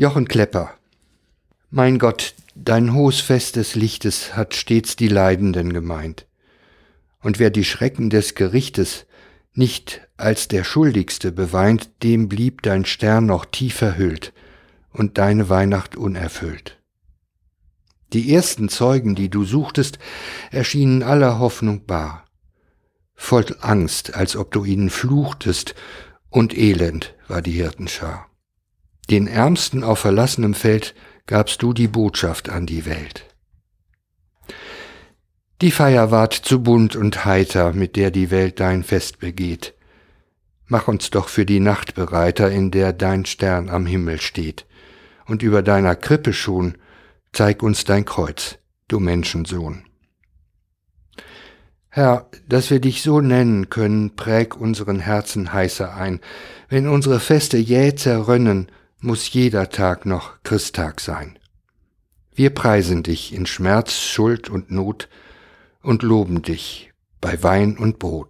Jochen Klepper Mein Gott, dein hohes Fest des Lichtes hat stets die Leidenden gemeint. Und wer die Schrecken des Gerichtes nicht als der Schuldigste beweint, dem blieb dein Stern noch tief verhüllt und deine Weihnacht unerfüllt. Die ersten Zeugen, die du suchtest, erschienen aller Hoffnung bar, voll Angst, als ob du ihnen fluchtest, und elend war die Hirtenschar. Den Ärmsten auf verlassenem Feld gabst du die Botschaft an die Welt. Die Feier ward zu bunt und heiter, mit der die Welt dein Fest begeht. Mach uns doch für die Nacht bereiter, in der dein Stern am Himmel steht. Und über deiner Krippe schon zeig uns dein Kreuz, du Menschensohn. Herr, dass wir dich so nennen können, präg unseren Herzen heißer ein. Wenn unsere Feste jäh zerrönnen, muss jeder Tag noch Christtag sein. Wir preisen dich in Schmerz, Schuld und Not und loben dich bei Wein und Brot.